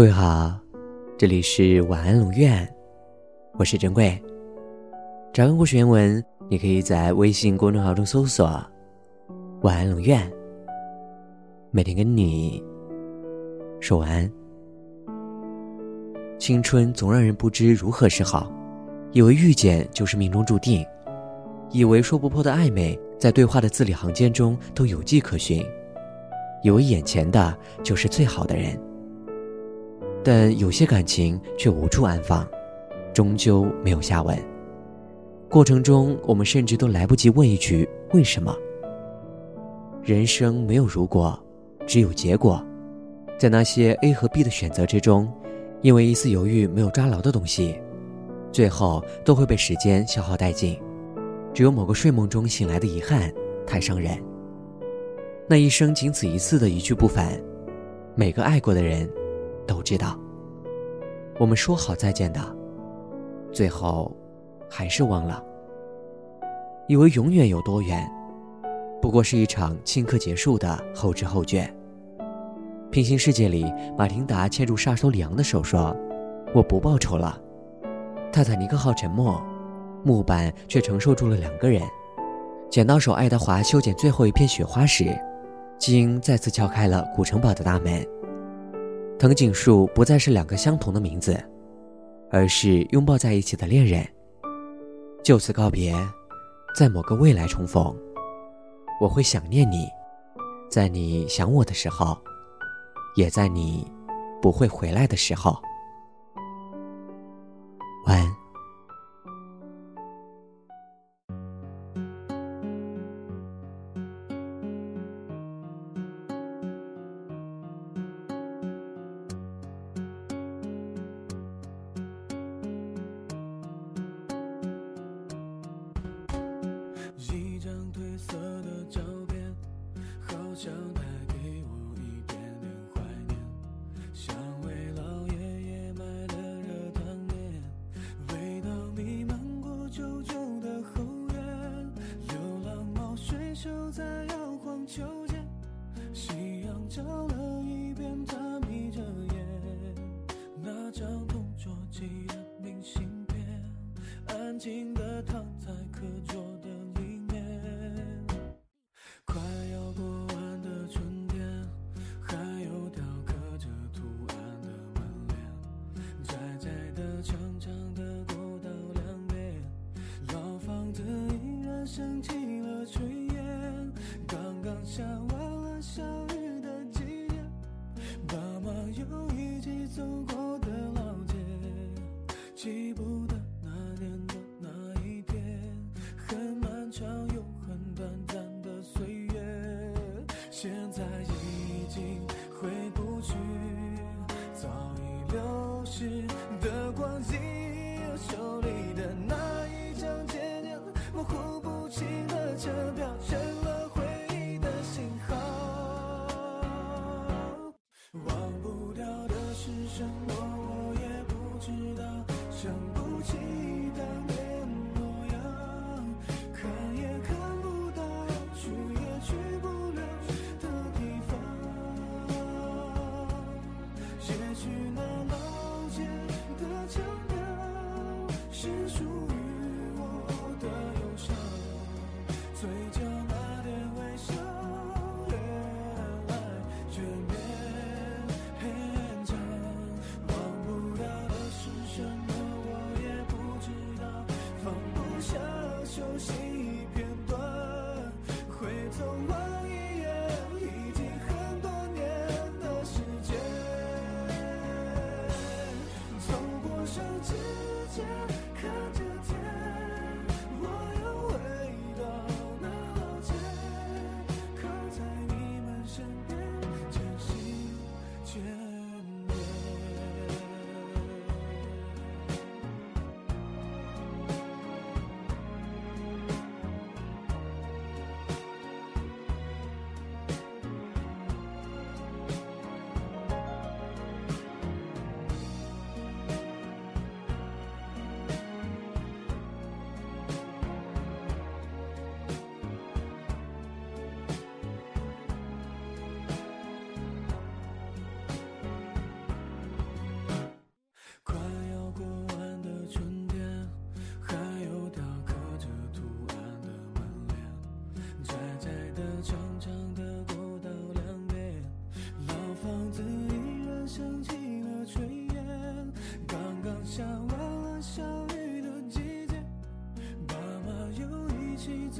各位好，这里是晚安龙院，我是珍贵。查看故事原文，你可以在微信公众号中搜索“晚安龙院”，每天跟你说晚安。青春总让人不知如何是好，以为遇见就是命中注定，以为说不破的暧昧在对话的字里行间中都有迹可循，以为眼前的就是最好的人。但有些感情却无处安放，终究没有下文。过程中，我们甚至都来不及问一句“为什么”。人生没有如果，只有结果。在那些 A 和 B 的选择之中，因为一丝犹豫没有抓牢的东西，最后都会被时间消耗殆尽。只有某个睡梦中醒来的遗憾，太伤人。那一生仅此一次的一去不返，每个爱过的人。都知道，我们说好再见的，最后还是忘了。以为永远有多远，不过是一场顷刻结束的后知后觉。平行世界里，马丁达牵住杀手里昂的手说：“我不报仇了。”泰坦尼克号沉没，木板却承受住了两个人。剪刀手爱德华修剪最后一片雪花时，鲸再次敲开了古城堡的大门。藤井树不再是两个相同的名字，而是拥抱在一起的恋人。就此告别，在某个未来重逢，我会想念你，在你想我的时候，也在你不会回来的时候。秋千，夕阳照了一遍，他眯着眼，那张同桌寄的明信片，安静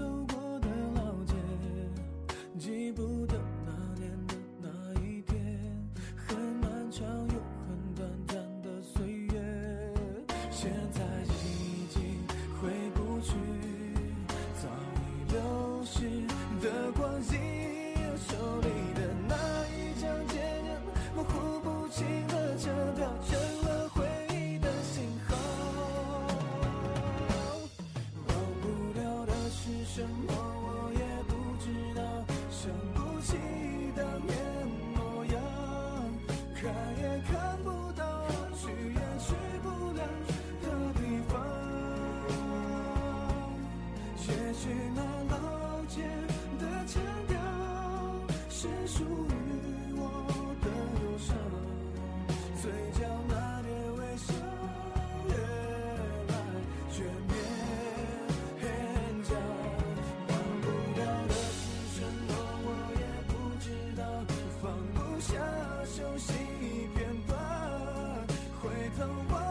走过的老街记不得那年的那一天很漫长又很短暂的岁月现在已经回不去早已流逝的光阴走